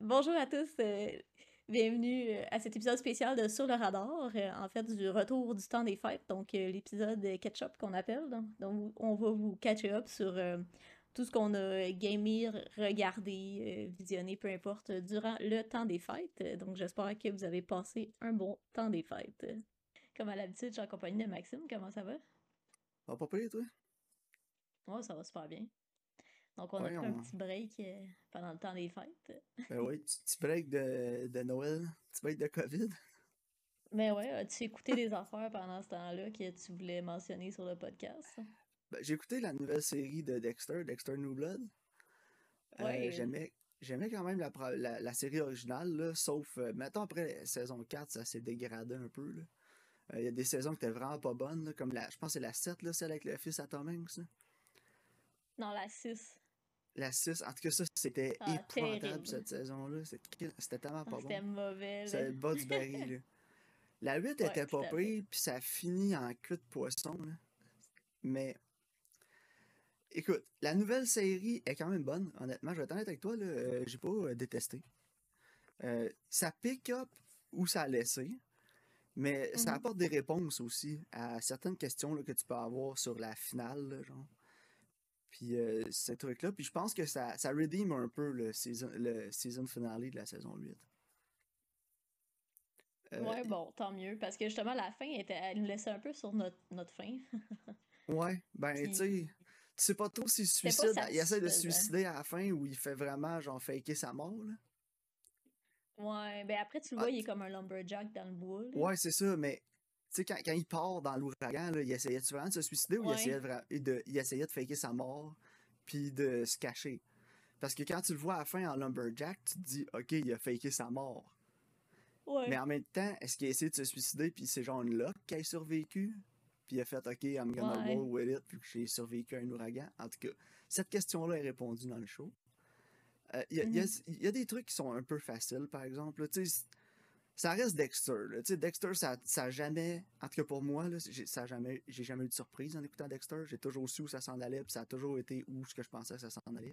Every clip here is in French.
Bonjour à tous, euh, bienvenue euh, à cet épisode spécial de Sur le radar, euh, en fait du retour du temps des fêtes, donc euh, l'épisode catch-up qu'on appelle. Donc, donc, on va vous catcher up sur tout ce qu'on a gamé, regardé, visionné, peu importe, durant le temps des fêtes. Donc j'espère que vous avez passé un bon temps des fêtes. Comme à l'habitude, je suis en compagnie de Maxime, comment ça va? Va pas payer, toi? Ouais, ça va super bien. Donc on a Ouais, pris un on... petit break euh, pendant le temps des fêtes. Ben oui, petit break de, de Noël, petit break de COVID. Mais ouais, as-tu écouté des affaires pendant ce temps-là que tu voulais mentionner sur le podcast? Ben, j'ai écouté la nouvelle série de Dexter, Dexter New Blood. Euh, Ouais, euh, j'aimais, j'aimais quand même la, la, la série originale, là, sauf, euh, mettons, après la saison 4, ça s'est dégradé un peu. Euh, Il y a des saisons qui étaient vraiment pas bonnes, là, comme la, je pense que c'est la 7, là, celle avec le fils à Tom Hanks, là. dans la 6. La 6, en tout cas, ça, c'était Ah, épouvantable, terrible. cette saison-là. C'était c'était tellement Ah, pas c'était bon. mauvais, C'est là. le bas du baril, là. La 8 Ouais, était pas pire, puis ça finit en queue de poisson, là. Mais, écoute, la nouvelle série est quand même bonne, honnêtement. Je vais être honnête avec toi, là, euh, j'ai pas euh, détesté. Euh, ça pick up où ça a laissé, mais ça Mhm. apporte des réponses aussi à certaines questions là, que tu peux avoir sur la finale, là, genre. Puis euh, ce truc-là, puis je pense que ça, ça redeem un peu le season, le season finale de la saison 8. Euh, Ouais, bon, tant mieux, parce que justement, la fin, était, elle nous laissait un peu sur notre, notre fin. Ouais, ben, tu sais, tu sais pas trop s'il pas suicide, il essaie de se suicider à la fin ou il fait vraiment, genre, faker sa mort, là. Ouais, ben après, tu le Ah, vois, il est comme un lumberjack dans le bois, là. ouais, c'est ça, mais, sais, quand, quand il part dans l'ouragan, il essayait vraiment de se suicider ou il essayait de, il essayait de faker sa mort puis de se cacher? Parce que quand tu le vois à la fin en lumberjack, tu te dis, OK, il a faké sa mort. Mais en même temps, est-ce qu'il a essayé de se suicider puis c'est genre une luck qui a survécu? Puis il a fait, OK, I'm gonna ouais. roll with it, puis j'ai survécu à un ouragan. En tout cas, cette question-là est répondue dans le show. Euh, y, y Mhm. il y a des trucs qui sont un peu faciles, par exemple. tu sais, ça reste Dexter. là. Tu sais, Dexter, ça, ça jamais, en tout cas pour moi, là, j'ai ça jamais, j'ai jamais eu de surprise en écoutant Dexter. J'ai toujours su où ça s'en allait, puis ça a toujours été où ce que je pensais que ça s'en allait.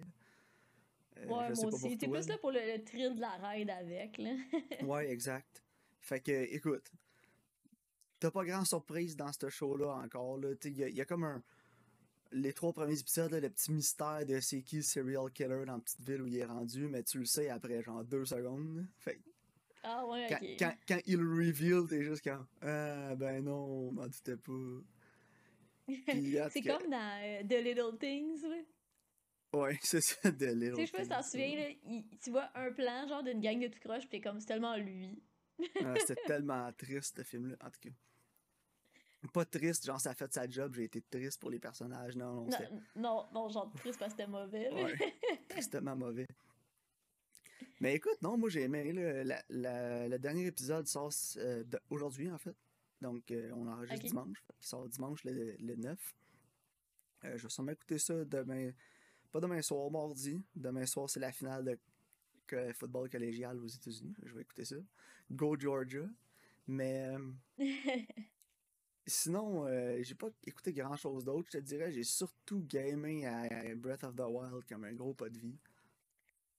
Euh, Ouais, moi aussi. T'es plus là pour le, le thrill de la ride avec, là. Ouais, exact. Fait que, écoute, t'as pas grand surprise dans ce show-là encore. Il y, a- il y a comme un. Les trois premiers épisodes, là, le petit mystère de c'est qui le serial killer dans la petite ville où il est rendu, mais tu le sais après genre deux secondes. Fait Ah ouais, quand, ok. quand, quand il reveal, t'es juste comme Ah ben non, m'en doutais pas. C'est comme dans euh, The Little Things, là. ouais, c'est ça Tu sais, Little je sais pas si t'en Things. souviens, là, il- tu vois un plan, genre, d'une gang de tout croche, pis t'es comme, c'est tellement lui. Ah, C'était tellement triste ce film-là, en tout cas. Pas triste, genre ça a fait sa job, j'ai été triste pour les personnages. Non, non, Non, non, genre triste parce que c'était mauvais, ouais, tristement mauvais. Mais écoute, non, moi j'ai aimé le, la- la- le dernier épisode sort euh, aujourd'hui en fait. Donc euh, on enregistre Ok. dimanche, qu'il sort dimanche le, le 9. Euh, je vais sûrement écouter ça demain, pas demain soir, mardi. Demain soir c'est la finale de que- football collégial aux États-Unis. Je vais écouter ça. Go Georgia. Mais Sinon, euh, j'ai pas écouté grand chose d'autre. Je te dirais, j'ai surtout gamé à Breath of the Wild comme un gros pas de vie.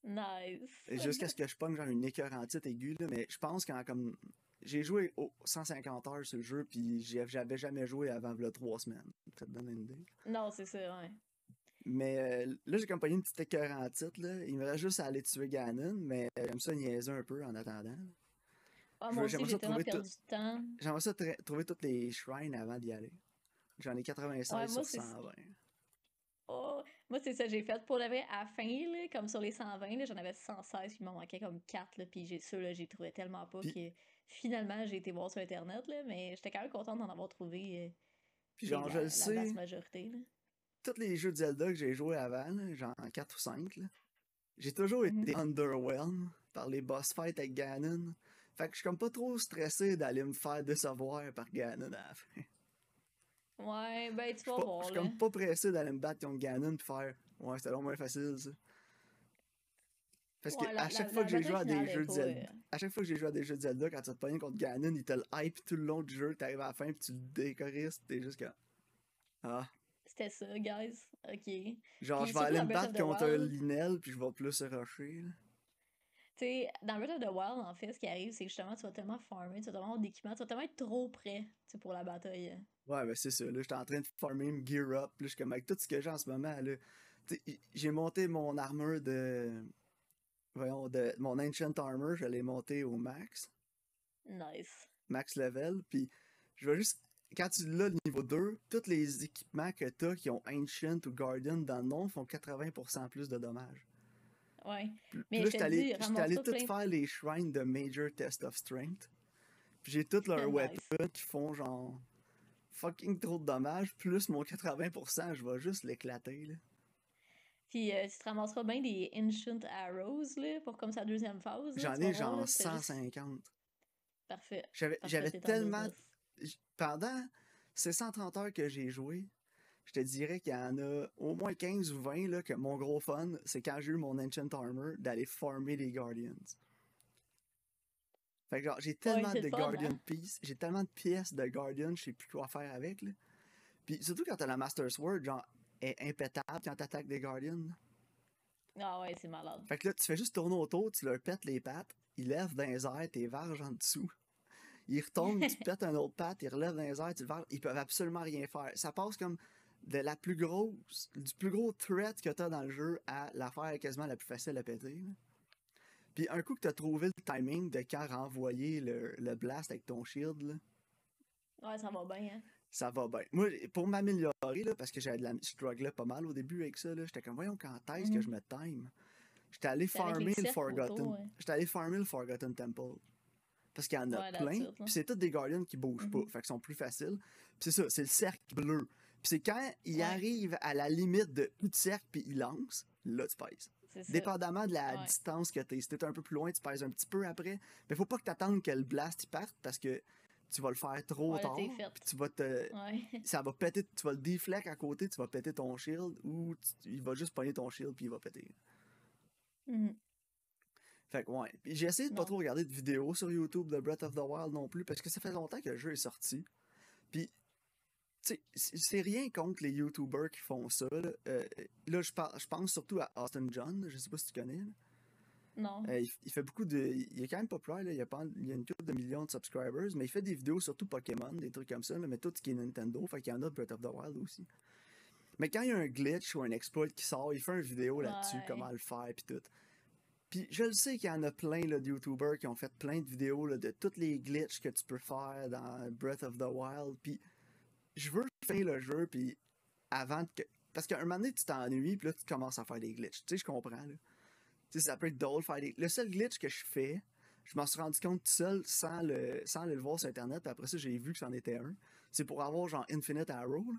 Nice. Jusqu'à ce que je pogne genre une écœurantite aiguë, là, mais je pense qu'en comme. J'ai joué au 150 heures sur le jeu, puis j'avais jamais joué avant là, trois semaines. Ça te donne une idée? Non, c'est ça, ouais. Mais euh, là, j'ai comme pogné une petite écœurantite, là. Il me reste juste à aller tuer Ganon, mais j'aime ça niaiser un peu en attendant. Ah, moi aussi, J'aimerais j'ai ça tellement trouver perdu tout. du temps. J'aimerais ça trouver tous les shrines avant d'y aller. J'en ai Ouais, 96 moi, sur c'est 120. oh, moi, c'est ça, j'ai fait pour le vrai à la fin, là, comme sur les 120, là, j'en avais 116, puis il m'en manquait comme 4, là, puis j'ai ceux là, j'ai trouvé tellement pas Puis, que finalement, j'ai été voir sur Internet, là, mais j'étais quand même contente d'en avoir trouvé, euh, puis genre, je la, le la vaste sais. majorité, là. tous les jeux de Zelda que j'ai joué avant, là, genre 4 ou 5, là, j'ai toujours Mhm. été underwhelmed par les boss fights avec Ganon. Fait que je suis comme pas trop stressé d'aller me faire décevoir par Ganon à la fin. Ouais, ben, tu vas pas- je voir, suis comme pas pressé d'aller me battre contre Ganon pis faire Ouais, c'était long moins facile ça. Parce que la, à chaque la, fois que j'ai joué à des jeux. Zelda, euh, à chaque fois que j'ai joué à des jeux Zelda, quand tu te pognes contre Ganon, il te le hype tout le long du jeu, t'arrives à la fin pis tu le décorisses, t'es juste comme Ah. C'était ça, guys. OK. Genre, Puis je vais aller me battre contre un Wild, Linel, puis je vais plus rusher. là. Tu sais, dans Breath of the Wild, en fait, ce qui arrive, c'est que justement, tu vas tellement farmer, tu vas tellement avoir d'équipement, tu vas tellement être trop prêt tu pour la bataille. Ouais, ben c'est ça. Là, j'étais en train de farmer, me gear up. Là, je suis comme avec tout ce que j'ai en ce moment. là J'ai monté mon armure de. Voyons, de mon Ancient Armor, je l'ai monté au max. Nice. Max level. Puis je vais juste. Quand tu l'as le niveau 2, tous les équipements que tu as qui ont Ancient ou Guardian dans le nom font 80% plus de dommages. Ouais. Puis Mais là, je allé, allé tout plein- faire les shrines de Major Test of Strength. Puis j'ai toutes leurs Nice. weapons qui font genre fucking trop de dommages, plus mon 80%, je vais juste l'éclater. là. Puis euh, tu te ramasseras bien des Ancient Arrows, là, pour comme sa deuxième phase. J'en ai voir, genre là, c'est juste 150. Parfait. J'avais, tellement. Pendant ces 130 heures que j'ai joué, je te dirais qu'il y en a au moins 15 ou 20 là, que mon gros fun, c'est quand j'ai eu mon Ancient Armor d'aller farmer les Guardians. Fait que genre, j'ai tellement de fun, Guardian hein? Piece, j'ai tellement de pièces de Guardian, je sais plus quoi faire avec. Là. Puis surtout quand t'as la Master Sword, genre, elle est impétable quand t'attaques des Guardians. Ah ouais, c'est malade. Fait que là, tu fais juste tourner autour, tu leur pètes les pattes, ils lèvent dans les airs, tes varges en dessous. Ils retombent, tu pètes un autre patte, ils relèvent dans les airs, tu varges, ils peuvent absolument rien faire. Ça passe comme de la plus grosse, du plus gros threat que t'as dans le jeu à l'affaire quasiment la plus facile à péter. là. Puis un coup que t'as trouvé le timing de quand renvoyer le, le blast avec ton shield, là, Ouais, ça va bien, hein? ça va bien. Moi, pour m'améliorer, là, parce que j'avais de la je strugglais pas mal au début avec ça, là, j'étais comme, voyons, quand est-ce que Mhm. je me time? J'étais allé farmer le Forgotten. ouais. J'étais allé farmer le Forgotten Temple. Parce qu'il y en a Ouais, plein. Puis c'est tous des Guardians qui bougent pas. Mhm. Fait qu'ils sont plus faciles. Puis c'est ça, c'est le cercle bleu. Puis c'est quand il Ouais. arrive à la limite de plus de cercle puis il lance, là tu pèses. Dépendamment de la Ouais. distance que t'es. Si t'es un peu plus loin, tu pèses un petit peu après. Mais faut pas que t'attendes que le blast il parte parce que tu vas le faire trop Ouais, tard. Puis tu vas te. Ouais. Ça va péter. Tu vas le deflect à côté, tu vas péter ton shield ou tu- il va juste pogner ton shield puis il va péter. Mhm. Fait que ouais. J'ai essayé de pas Non. trop regarder de vidéos sur YouTube de Breath of the Wild non plus parce que ça fait longtemps que le jeu est sorti. Puis, c'est rien contre les YouTubers qui font ça. Là, Euh, là, je, par- je pense surtout à Austin John, je sais pas si tu connais. là. Non. Euh, il, il fait beaucoup de. Il est quand même populaire, là, il, a pas, il a une couple de millions de subscribers, mais il fait des vidéos surtout Pokémon, des trucs comme ça, là, mais tout ce qui est Nintendo, fait qu'il y en a de Breath of the Wild aussi. Mais quand il y a un glitch ou un exploit qui sort, il fait une vidéo là-dessus, Ouais. comment le faire, puis tout. Puis je le sais qu'il y en a plein là, de YouTubers qui ont fait plein de vidéos là, de tous les glitches que tu peux faire dans Breath of the Wild. Puis je veux finir le jeu, puis avant que. Parce qu'à un moment donné, tu t'ennuies, puis là, tu commences à faire des glitches. Tu sais, je comprends. Là. Tu sais, ça peut être drôle faire des. Le seul glitch que je fais, je m'en suis rendu compte tout seul sans, le... sans le voir sur Internet, puis après ça, j'ai vu que c'en était un. C'est pour avoir genre Infinite Arrow. là.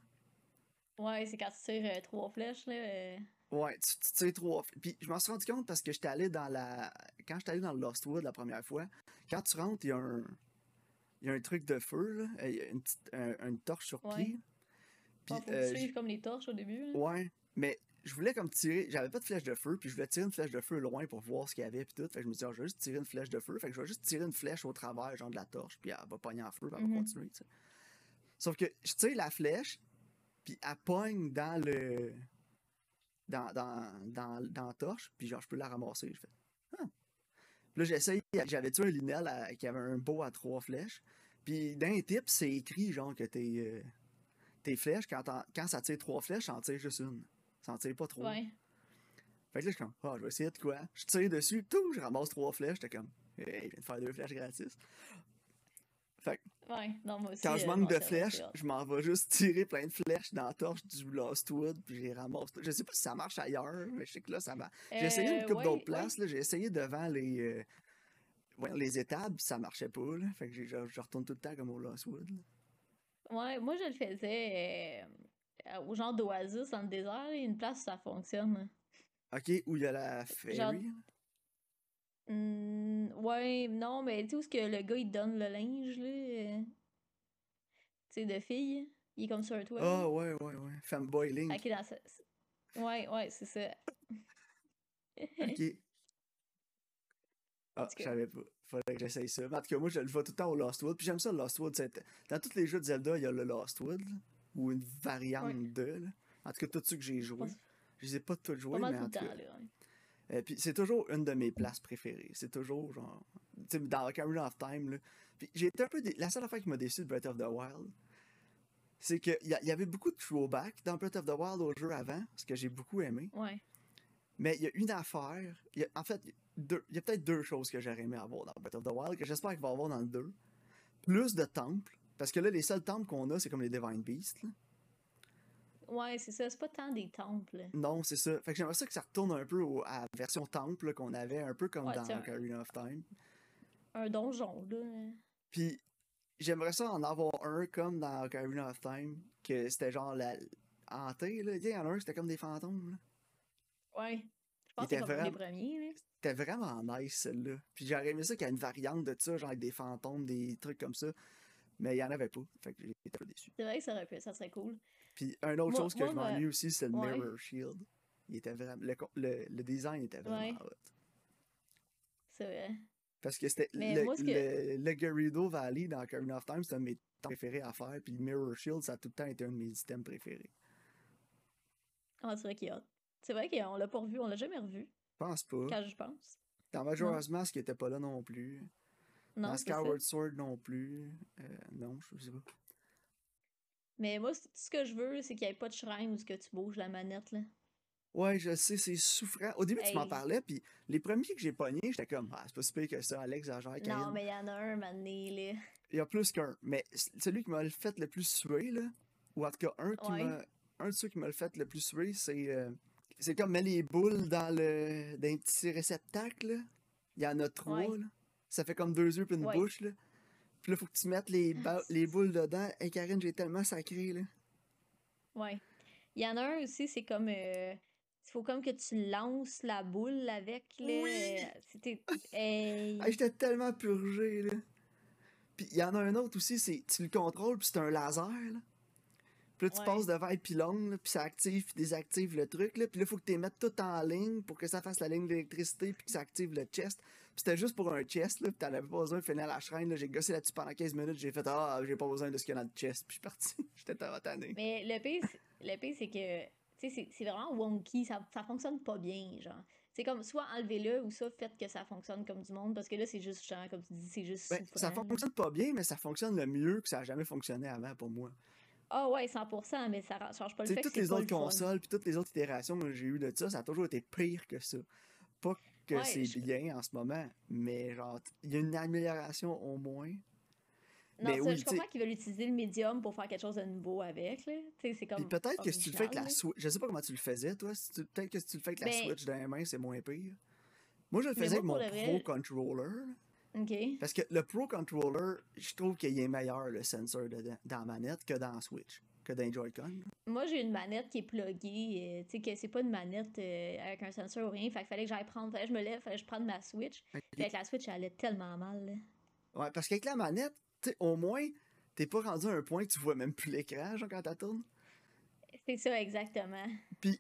Ouais, c'est quand tu tires euh, trois flèches, là. euh, Ouais, tu, tu tires trois. Puis je m'en suis rendu compte parce que j'étais allé dans la. Quand j'étais allé dans le Lostwood la première fois, quand tu rentres, il y a un. Il y a un truc de feu, là. euh, Il y a une, petite, un- une torche sur pied. Puis, faut euh, suives comme les torches au début. là. Ouais, mais je voulais comme tirer. J'avais pas de flèche de feu, puis je voulais tirer une flèche de feu loin pour voir ce qu'il y avait, puis tout. Fait que je me dis, ah, je vais juste tirer une flèche de feu. Fait que je vais juste tirer une flèche au travers, genre de la torche, puis elle va pogner en feu, puis elle va Mhm. continuer. Sauf que je tire la flèche, puis elle pogne dans le. Dans, dans, dans, dans la torche, puis genre, je peux la ramasser. Je fais, ah. Là, j'essaye, j'avais tué un Linel à- qui avait un beau à trois flèches. Puis dans les tips, c'est écrit genre que tes, euh, tes flèches, quand, t'en- quand ça tire trois flèches, ça en tire juste une. Ça en tire pas trois. Ouais. Fait que là, je suis comme, ah, je vais essayer de quoi? Je tire dessus, tout, je ramasse trois flèches. J'étais comme, hey, je viens de faire deux flèches gratis. Fait que Ouais. Non, moi aussi. quand je euh, manque de flèches, je m'en vais juste tirer plein de flèches dans la torche du Lostwood, puis je les ramasse. Je sais pas si ça marche ailleurs, mais je sais que là, ça marche. J'ai essayé une Euh, couple ouais, d'autres ouais. places. J'ai essayé devant les. euh, voyons, les étables, puis ça marchait pas, là. Fait que j'ai- je, je retourne tout le temps comme au Lostwood, là. Ouais, moi, je le faisais au genre d'oasis dans le désert. une place où ça fonctionne. Ok, où il y a la ferry. Genre- Hmm, ouais, non, mais tu sais où est-ce que le gars, il donne le linge, là? euh, Tu sais, de fille? Il est comme sur un toit. là. Ah, ouais, ouais, ouais. Fanboy Link. Ok, dans ce- Ouais, ouais, c'est ça. Ok. Ah, tout je savais pas. Faudrait que j'essaye ça. Mais en tout cas, moi, je le vois tout le temps au Lostwood. Puis j'aime ça, le Lostwood. c'est- Dans tous les jeux de Zelda, il y a le Lostwood. là, ou une variante Ouais. de. là. En tout cas, tous ceux que j'ai pense- Je les ai pas tous joués, mais tout en tout cas. là. ouais. Euh, puis c'est toujours une de mes places préférées. C'est toujours genre. Tu sais, dans Ocarina of Time, là. Puis j'ai été un peu. dé- La seule affaire qui m'a déçu de Breath of the Wild, c'est qu'il y, y avait beaucoup de throwback dans Breath of the Wild au jeu avant, ce que j'ai beaucoup aimé. Ouais. Mais il y a une affaire. il y a- en fait, il y a peut-être deux choses que j'aurais aimé avoir dans Breath of the Wild, que j'espère qu'il va avoir dans le 2. Plus de temples. Parce que là, les seuls temples qu'on a, c'est comme les Divine Beasts. là. Ouais, c'est ça. C'est pas tant des temples. Non, c'est ça. Fait que j'aimerais ça que ça retourne un peu au- à la version temple qu'on avait, un peu comme Ouais, dans. Ocarina of Time. Un donjon, là. Puis j'aimerais ça en avoir un comme dans Ocarina of Time, que c'était genre la hanté, là. Il y en a un, c'était comme des fantômes, là. Ouais. Je pense que c'est comme les vraiment- premiers, là. C'était vraiment nice, celle-là. Puis j'aurais aimé ça qu'il y ait une variante de ça, genre avec des fantômes, des trucs comme ça. Mais il y en avait pas. Fait que j'étais un peu déçu. C'est vrai que ça, aurait pu, ça serait cool. Puis une autre Moi- chose que moi, je m'ennuie aussi, c'est le Ouais. Mirror Shield. Il était vraiment. Le, le, le design était vraiment Ouais. hot. C'est vrai. Parce que c'était le, moi, que- le, le Gerudo Valley dans Ocarina of Time, c'était un de mes temps préférés à faire. Puis le Mirror Shield, ça a tout le temps été un de mes items préférés. Ah, c'est vrai qu'il y a. C'est vrai qu'on l'a pas revu, on l'a jamais revu, Je pense pas. quand je pense. Dans Majora's Mask, il était pas là non plus. Non, dans. Skyward Sword non plus. Euh, non, je sais pas. Mais moi, ce que je veux, c'est qu'il n'y ait pas de shrine où ce que tu bouges la manette, là. Ouais, je sais, c'est souffrant. Au début, tu m'en parlais, puis les premiers que j'ai pognés, j'étais comme, ah, c'est pas si pire que ça, Alex, exagère. Non, mais il y en a un, mané, là. Il y a plus qu'un. Mais celui qui m'a le fait le plus suer, là, ou en tout cas, un, qui Ouais. m'a, un de ceux qui m'a le fait le plus suer, c'est. euh, c'est comme mettre les boules dans le dans un petit réceptacle. là. Il y en a trois. Ouais. Là. Ça fait comme deux yeux puis une Ouais. bouche. Là. Puis là, faut que tu mettes les, les boules dedans. Et Karine, j'ai tellement sacré. Là. Ouais. Il y en a un aussi, c'est comme. euh, Il faut comme que tu lances la boule avec, là. Oui. C'était. Hey. Hey, J'étais tellement purgé. Là. Puis il y en a un autre aussi, c'est tu le contrôles, puis c'est un laser. Là. Puis là, tu Ouais. passes devant le pylône, là, puis ça active, puis désactive le truc. Là. Puis là, il faut que tu les mettes tout en ligne pour que ça fasse la ligne d'électricité, puis que ça active le chest. Puis c'était juste pour un chest, là, puis t'en avais pas besoin de finir la shrine. J'ai gossé là-dessus pendant 15 minutes, j'ai fait Ah, j'ai pas besoin de ce qu'il y a dans le chest, puis je suis parti. J'étais tanné. Mais le pire, c'est- le pire, c'est que. Tu sais, c'est- vraiment wonky, ça, ça fonctionne pas bien, genre. C'est comme soit enlevez-le ou ça, faites que ça fonctionne comme du monde, parce que là, c'est juste, genre, comme tu dis, c'est juste. Ben, ça fonctionne pas bien, mais ça fonctionne le mieux que ça a jamais fonctionné avant pour moi. Ah ouais, 100%, mais ça change pas le fait que toutes les autres le consoles, puis toutes les autres itérations que j'ai eues de ça, ça a toujours été pire que ça. Pas que Ouais, c'est je- bien en ce moment, mais genre, il y a une amélioration au moins. Non, Mais ça, oui, je comprends qu'ils veulent utiliser le médium pour faire quelque chose de nouveau avec, là. C'est comme. peut-être que si tu le fais avec la Switch, je sais pas comment tu le faisais, toi. si tu- Peut-être que si tu le fais avec la Ben- Switch dans les mains, c'est moins pire. Moi, je le faisais moi, avec mon Pro vrai- Controller. Parce que le Pro Controller, je trouve qu'il est meilleur, le sensor dans la manette, que dans la Switch, que dans Joy-Con. Moi, j'ai une manette qui est pluggée. euh, tu sais, que c'est pas une manette euh, avec un sensor ou rien. Fait qu'il fallait que j'aille prendre. Fallait que je me lève, fallait que je prenne ma Switch. Puis avec la Switch, elle allait tellement mal, là. Ouais, parce qu'avec la manette, tu sais, au moins, t'es pas rendu à un point que tu vois même plus l'écran, genre, quand t'as tournes. C'est ça, exactement. Puis,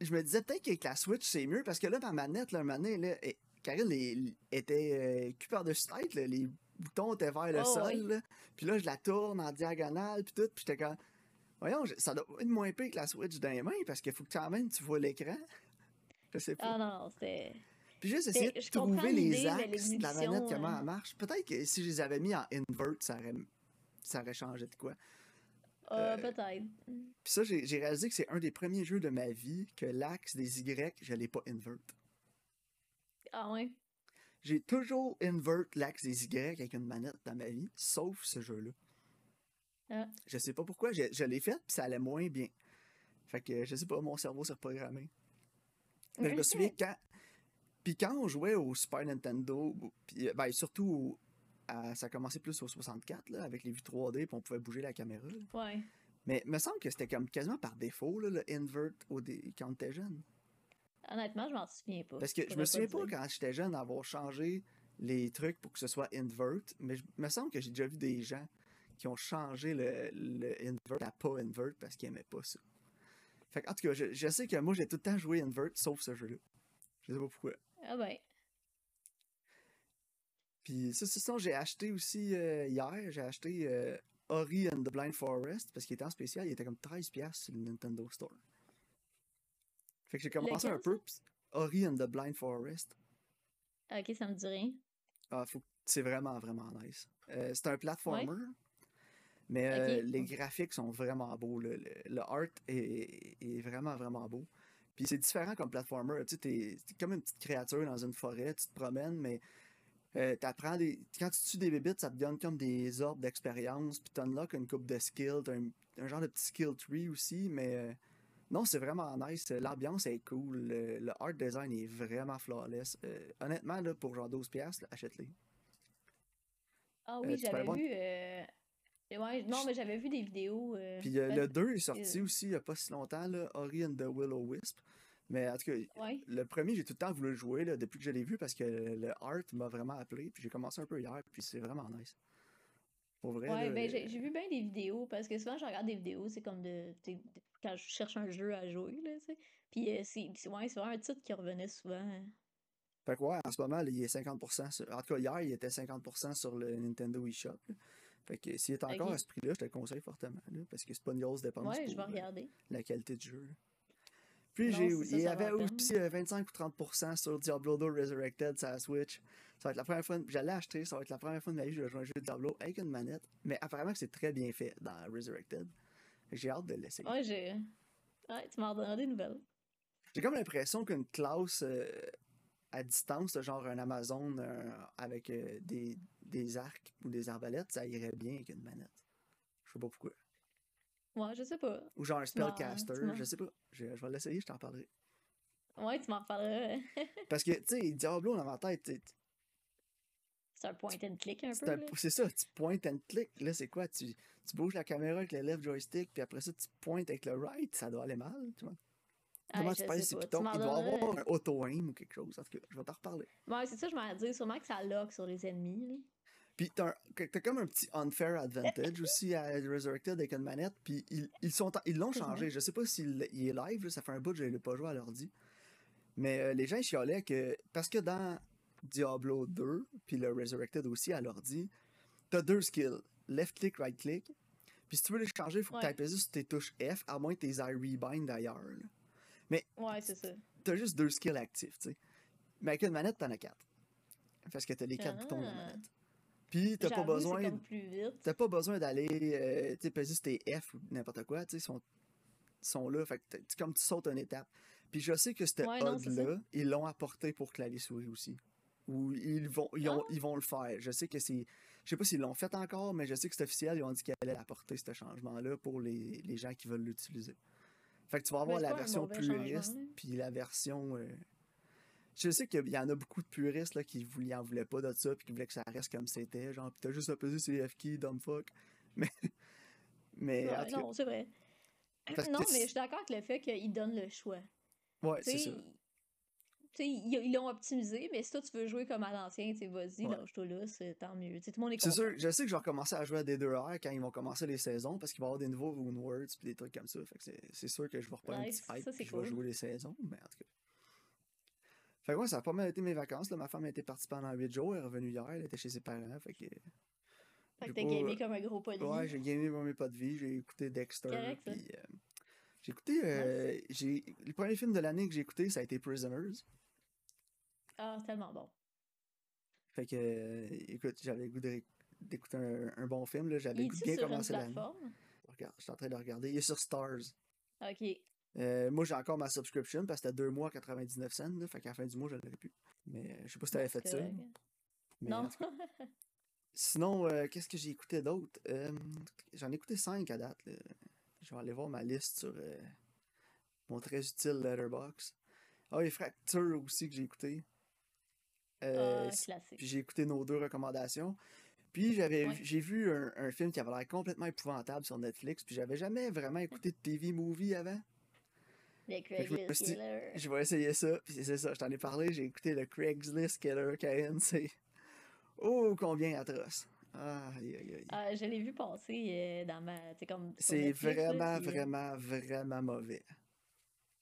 je me disais peut-être qu'avec la Switch, c'est mieux, parce que là, ma manette, là, moment donné, là, et- Karine les- était euh, cul par-dessus tête, là, les boutons étaient vers le Oh, sol, oui. là. Puis là, je la tourne en diagonale, puis tout, puis j'étais comme... Voyons, ça doit être moins pire que la Switch dans les mains, parce qu'il faut que quand même tu vois l'écran. Je sais pas. Ah non, c'était. Puis juste essayer de trouver les de axes de la manette, comment hein. elle marche. Peut-être que si je les avais mis en invert, ça aurait, ça aurait changé de quoi. Ah, Euh, peut-être. Puis ça, j'ai j'ai réalisé que c'est un des premiers jeux de ma vie que l'axe des Y, je l'ai pas invert. Ah ouais. J'ai toujours invert l'axe des Y avec une manette dans ma vie, sauf ce jeu-là. Ah. Je sais pas pourquoi, je, je l'ai fait, puis ça allait moins bien. Fait que je sais pas, mon cerveau s'est reprogrammé. Mais je me souviens quand. Puis quand on jouait au Super Nintendo, puis euh, ben, surtout au- à- ça a commencé plus au 64 là, avec les vues 3D, puis on pouvait bouger la caméra. là. Ouais. Mais il me semble que c'était comme quasiment par défaut là, le invert au dé- quand on était jeune. Honnêtement, je m'en souviens pas. Parce que je me souviens pas quand j'étais jeune avoir changé les trucs pour que ce soit invert, mais je me semble que j'ai déjà vu des gens qui ont changé le, le invert à pas invert parce qu'ils aimaient pas ça. Fait que, en tout cas, je, je sais que moi j'ai tout le temps joué invert sauf ce jeu-là. Je sais pas pourquoi. Ah ben. Puis ça, c'est ça, j'ai acheté aussi euh, hier, j'ai acheté euh, Ori and the Blind Forest parce qu'il était en spécial, il était comme 13$ sur le Nintendo Store. Fait que j'ai commencé Lequel, un peu. pis- Ori and the Blind Forest. Ok, ça me dit rien. Ah, faut... C'est vraiment, vraiment nice. Euh, c'est un platformer. Ouais. Mais euh, les graphiques sont vraiment beaux. Le, le, le art est, est vraiment, vraiment beau. Puis c'est différent comme platformer. Tu sais, t'es t'es comme une petite créature dans une forêt, tu te promènes, mais euh, t'apprends des. Quand tu tues des bébites, ça te donne comme des orbes d'expérience, puis t'unlocks une coupe de skills, t'as un, un genre de petit skill tree aussi, mais non, c'est vraiment nice. L'ambiance est cool. Le, le art design est vraiment flawless. Euh, honnêtement, là, pour genre 12$, là, achète-les. Ah Euh, oui, j'avais vu. euh, Ouais, non, mais j'avais vu des vidéos. Puis le 2 est sorti aussi il n'y a pas si longtemps, là, Ori and the Willow Wisp. Mais en tout cas, Ouais. le premier, j'ai tout le temps voulu le jouer là, depuis que je l'ai vu parce que le art m'a vraiment appelé. Puis j'ai commencé un peu hier, puis c'est vraiment nice. Pour vrai. Ouais, là, ben j'ai vu bien des vidéos parce que souvent je regarde des vidéos, c'est comme de, de- quand je cherche un jeu à jouer, là, tu sais. Puis euh, c'est ouais, vraiment un titre qui revenait souvent. hein. Fait que ouais, en ce moment, là, il est 50%. Sur... En tout cas, hier, il était 50% sur le Nintendo eShop. Fait que s'il est encore à ce prix-là, je te le conseille fortement. là, parce que c'est pas une grosse dépense Ouais, je pour vais euh, regarder. la qualité du jeu. Puis j'ai, il y avait aussi euh, 25 ou 30% sur Diablo 2 Resurrected sur la Switch. Ça va être la première fois, j'allais acheter, ça va être la première fois de ma vie que je vais jouer un jeu de Diablo avec une manette. Mais apparemment que c'est très bien fait dans Resurrected. J'ai hâte de l'essayer. Ouais, j'ai. Ouais, tu m'en redonneras des nouvelles. J'ai comme l'impression qu'une classe euh, à distance, genre un Amazon euh, avec euh, des, des arcs ou des arbalètes, ça irait bien avec une manette. Je sais pas pourquoi. Ouais, je sais pas. Ou genre un m'en- spellcaster, je sais pas. Je, je vais l'essayer, je t'en parlerai. Ouais, tu m'en reparleras. Parce que, tu sais, Diablo dans ma tête, c'est un point and click un peu. c'est ça, tu pointes and click. Là, c'est quoi? Tu, tu bouges la caméra avec le left joystick, puis après ça, tu pointes avec le right. Ça doit aller mal, tu vois. Ah, Comment tu pèses sais sur pas. piton? Tu m'en Il doit avoir un auto-aim ou quelque chose. En tout cas, je vais t'en reparler. Ouais, c'est ça, je m'en dire. Sûrement que ça lock sur les ennemis. Puis t'as, que- comme un petit unfair advantage aussi à Resurrected avec une manette. Puis ils, ils, sont, ils l'ont changé. Je sais pas s'il il est live, là, ça fait un bout que je l'ai pas joué à l'ordi. Mais euh, les gens ils chialaient que. Parce que dans Diablo 2, puis le Resurrected aussi à l'ordi, t'as deux skills left click, right click. Puis si tu veux les changer, il faut que Ouais. tu appuies sur tes touches F, à moins que tes ailles rebind d'ailleurs. là. Ouais, c'est ça. T'as juste deux skills actifs, tu sais. Mais avec une manette, t'en as quatre. Parce que t'as les quatre boutons de la Ah. manette. Puis t'as pas besoin plus. T'as pas besoin d'aller, euh, peser sur tes F ou n'importe quoi, tu sais, ils sont, sont là, fait que comme tu sautes une étape. Puis je sais que ce Ouais, HUD-là, ils l'ont apporté pour clavier-souris aussi. Ou ils vont, ils, ont- Ah. ils vont le faire. Je sais que c'est, je sais pas s'ils l'ont fait encore, mais je sais que c'est officiel, ils ont dit qu'ils allaient apporter ce changement-là pour les, les gens qui veulent l'utiliser. Fait que tu vas avoir la version mauvais puriste, là. puis la version... euh, Je sais qu'il y en a beaucoup de puristes là, qui voulaient, en voulaient pas de ça, puis qui voulaient que ça reste comme c'était. Genre, pis t'as juste à peser sur F-key, dumb fuck. Mais. Mais. Ouais, cas, non, c'est vrai. Parce non, mais je suis d'accord avec le fait qu'ils donnent le choix. ouais, c'est ça. ils l'ont optimisé, mais si toi tu veux jouer comme à l'ancien, vas-y, Ouais. lâche-toi là, c'est tant mieux. Tu sais, tout le monde est C'est sûr, je sais que je vais recommencer à jouer à D2R quand ils vont commencer les saisons, parce qu'il va y avoir des nouveaux Runewords puis des trucs comme ça. Fait que c'est- sûr que je vais reprendre un petit fight ça, puis c'est je vais jouer les saisons, mais en tout cas. Fait que ouais, ça a pas mal été mes vacances. Là. Ma femme a été partie pendant 8 jours, elle est revenue hier, elle était chez ses parents. Fait que. Fait j'ai que t'as gamé comme un gros poli. Ouais, j'ai gagné mes pas de vie, j'ai écouté Dexter. Correct, ça. puis, euh, j'ai écouté. euh, j'ai Le premier film de l'année que j'ai écouté, ça a été Prisoners. Ah, tellement bon. Fait que, euh, écoute, j'avais le goût d'écouter un, un bon film. là. J'avais le goût de bien commencer l'année. Regarde, je suis en train de regarder. Il est sur Stars. Ok. Euh, moi, j'ai encore ma subscription parce que c'était 2 mois 99 cents. Là, fait qu'à la fin du mois, je l'aurais plus. Mais euh, je sais pas si t'avais fait ça. mais Non. Sinon, euh, qu'est-ce que j'ai écouté d'autre? Euh, J'en ai écouté 5 à date. là. Je vais aller voir ma liste sur euh, mon très utile Letterbox. Ah, les Fractures aussi que j'ai écouté. Euh, Ah, puis j'ai écouté nos deux recommandations. Puis j'avais Ouais. j'ai vu un, un film qui avait l'air complètement épouvantable sur Netflix. Puis j'avais jamais vraiment écouté de TV movie avant. Me Craigslist Killer. Je vais essayer ça. Puis c'est ça, je t'en ai parlé. J'ai écouté le Craigslist Killer Cain. C'est. Oh, combien atroce. Ah, aïe, aïe, aïe. Ah, je l'ai vu passer euh, dans ma. C'est comme. C'est là, vraiment, puis, euh, vraiment, vraiment mauvais.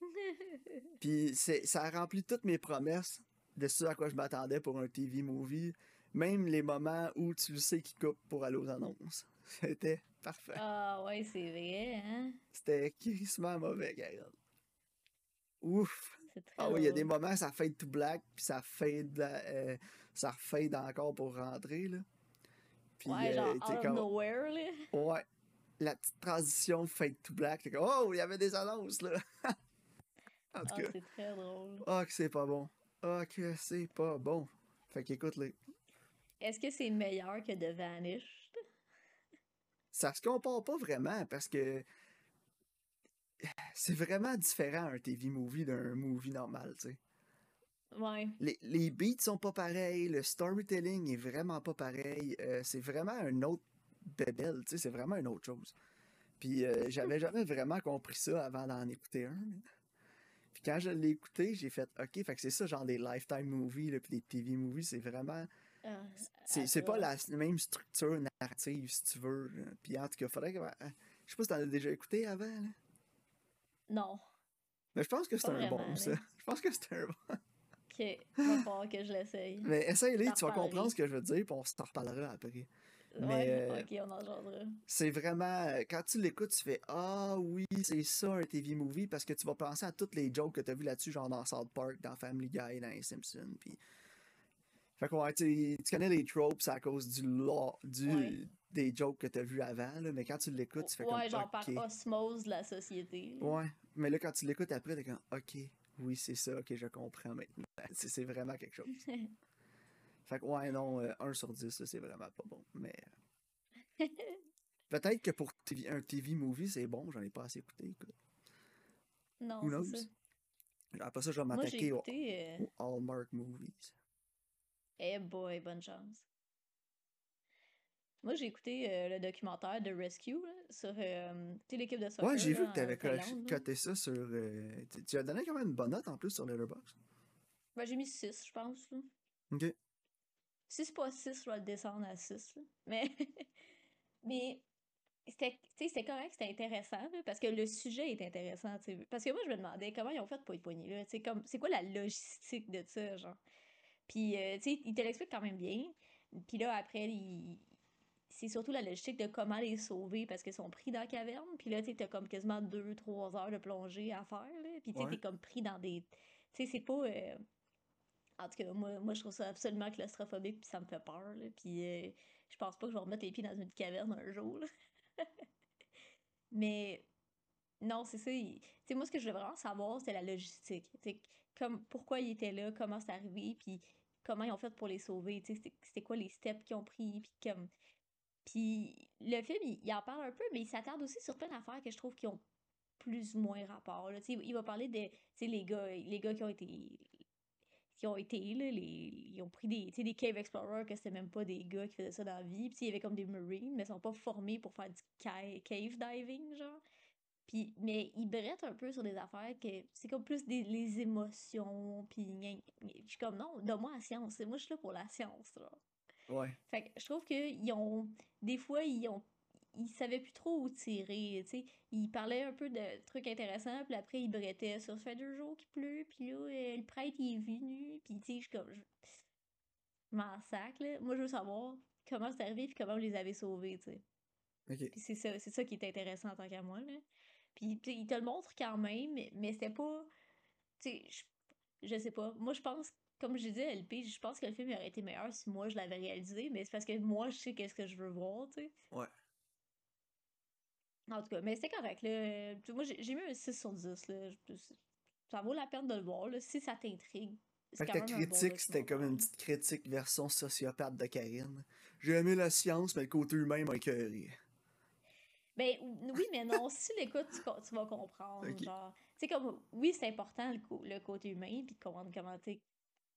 Puis ça a rempli toutes mes promesses de ce à quoi je m'attendais pour un TV movie. Même les moments où tu le sais qui coupe pour aller aux annonces. C'était parfait. Ah, ouais, c'est vrai, hein? C'était crissement mauvais, Karen. Ouf. Ah oui, il y a des moments, ça fade to black, puis ça fade, euh, ça fade encore pour rentrer, là. Puis, Ouais, genre euh, t'es out of comme, nowhere, là. ouais, la petite transition fade to black, t'es comme, oh, il y avait des annonces, là. en tout Ah, cas, c'est très drôle. ah, que c'est pas bon. Ah, que c'est pas bon. Fait qu'écoute, les... Est-ce que c'est meilleur que The Vanished? ça se compare pas vraiment, parce que c'est vraiment différent un TV movie d'un movie normal, tu sais. Ouais. Les, les beats sont pas pareils, le storytelling est vraiment pas pareil. euh, c'est vraiment un autre bébel, tu sais, c'est vraiment une autre chose. Puis euh, j'avais jamais vraiment compris ça avant d'en écouter un. Puis quand je l'ai écouté, j'ai fait OK, fait que c'est ça, genre des Lifetime movies, là, puis des TV movies, c'est vraiment. Ah, C'est pas la même structure narrative, si tu veux. Puis en tout cas, faudrait que. euh, Je sais pas si t'en as déjà écouté avant, là. Non. Mais je pense que c'est un vraiment, bon, ça. Je pense que c'est un bon. Ok, va falloir que je l'essaye. Mais essaye-les, tu vas comprendre ce que je veux dire, puis on s'en reparlera après. mais, ouais, euh, ok, on en c'est vraiment euh, quand tu l'écoutes tu fais ah oui c'est ça un TV movie parce que tu vas penser à toutes les jokes que tu as vu là-dessus genre dans South Park dans Family Guy dans les Simpsons puis fait que ouais tu, tu connais les tropes à cause du law du Ouais. des jokes que tu as vu avant là, mais quand tu l'écoutes tu fais Ouais, comme genre par osmose de la société. ouais mais là quand tu l'écoutes après t'es comme ok oui c'est ça ok je comprends maintenant c'est vraiment quelque chose fait que ouais non euh, 1 sur 10 là, c'est vraiment pas bon mais euh, Peut-être que pour TV un TV movie, c'est bon, j'en ai pas assez écouté. Écoute. non, c'est ça. Après ça, je vais m'attaquer au, écouté... euh, Hallmark Movies. Eh boy, bonne chance. Moi, j'ai écouté euh, le documentaire de Rescue là, sur euh, tu l'équipe de soccer. Ouais, j'ai vu que Thaïlande, là. coté ça sur. euh, tu, tu as donné quand même une bonne note en plus sur Letterboxd. Ben, j'ai mis 6, je pense. Là. Ok. Si c'est pas 6, je vais le descendre à 6. Là. Mais, mais c'était tu sais, c'était correct, c'était intéressant, là, parce que le sujet est intéressant. tu sais. Parce que moi, je me demandais comment ils ont fait pour être poignés là. tu C'est quoi la logistique de ça, genre? Puis, euh, tu sais, ils te l'expliquent quand même bien. Puis là, après, ils- c'est surtout la logistique de comment les sauver parce qu'ils sont pris dans la caverne. Puis là, tu t'as comme quasiment 2-3 heures de plongée à faire, là. Puis, tu Ouais. t'es comme pris dans des... Tu sais, c'est pas... euh, En tout cas, moi, moi, je trouve ça absolument claustrophobique, puis ça me fait peur, là. Puis, euh, je pense pas que je vais remettre les pieds dans une caverne un jour, là. Mais... Non, c'est ça. il- Tu sais, moi, ce que je voulais vraiment savoir, c'était la logistique. Comme, pourquoi ils étaient là, comment c'est arrivé, puis comment ils ont fait pour les sauver, tu sais, c'était c'était quoi les steps qu'ils ont pris, puis comme... Puis le film, il, en parle un peu, mais il s'attarde aussi sur plein d'affaires que je trouve qui ont plus ou moins rapport, là. Il va parler de, les gars, les gars qui ont été... qui ont été, là, ils ont pris des, des cave explorers, que c'était même pas des gars qui faisaient ça dans la vie, puis il y avait comme des marines, mais ils sont pas formés pour faire du ca- cave diving, genre. Puis, mais il brette un peu sur des affaires que c'est comme plus des les émotions, puis je suis comme non, donne-moi la science, moi je suis là pour la science, là. Ouais. Fait que je trouve qu'ils ont, des fois, ils ont, ils savaient plus trop où tirer, tu sais. Ils parlaient un peu de trucs intéressants, puis après ils brettaient sur ça fait deux jours qu'il pleut, puis là, euh, le prêtre il est venu, puis tu sais, je suis comme, je, je m'en sac, là. Moi je veux savoir comment c'est arrivé, puis comment vous les avez sauvés, tu sais. Puis c'est ça, c'est ça qui est intéressant en tant qu'à moi, là. Puis, puis il te le montre quand même, mais, mais c'était pas... Tu sais, je, je sais pas. Moi, je pense, comme je disais LP, je pense que le film aurait été meilleur si moi, je l'avais réalisé, mais c'est parce que moi, je sais qu'est-ce que je veux voir, tu sais. Ouais. En tout cas, mais c'était correct, là. Moi, j'ai mis un 6 sur 10, là. Ça vaut la peine de le voir, là, si ça t'intrigue. Fait C'est que ta bon critique, c'était comme une petite critique version sociopathe de Karine. J'ai aimé la science, mais le côté humain m'a écœuré. Ben ou- oui, mais non, si tu l'écoutes, tu, tu vas comprendre. Genre, tu sais, comme, oui, c'est important le, côté humain, puis comment, comment, tu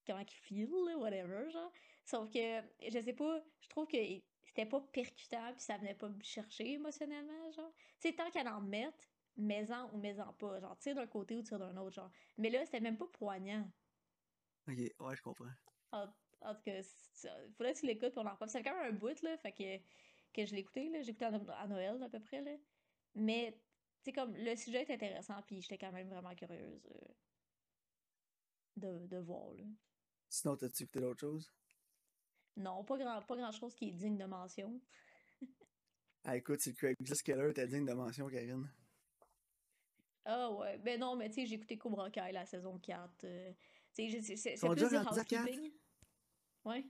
comment il feel, là, whatever, genre. Sauf que, je sais pas, je trouve que c'était pas percutant, puis ça venait pas me chercher émotionnellement, genre. Tu sais, tant qu'elle en mette, mais-en ou mais-en pas. Genre, tire d'un côté ou tire d'un autre, genre. Mais là, c'était même pas poignant. Ok, ouais, je comprends. En, en tout cas, faudrait que tu l'écoutes, puis on en reparle. C'est quand même un bout, là, fait que, que je écouté, là. À, à Noël, à peu près, là. Mais, tu sais, comme, le sujet est intéressant, puis j'étais quand même vraiment curieuse euh, de, de voir, là. Sinon, t'as-tu écouté d'autres choses? Non, pas grand, pas grand chose qui est digne de mention. Ah, écoute, c'est Craigslist Killer, t'as digne de mention, Karine. Ah ouais, ben non, mais tu sais, j'ai écouté Cobra Kai la saison 4. euh, tu sais, j'ai- c'est plus déjà du housekeeping. Ouais.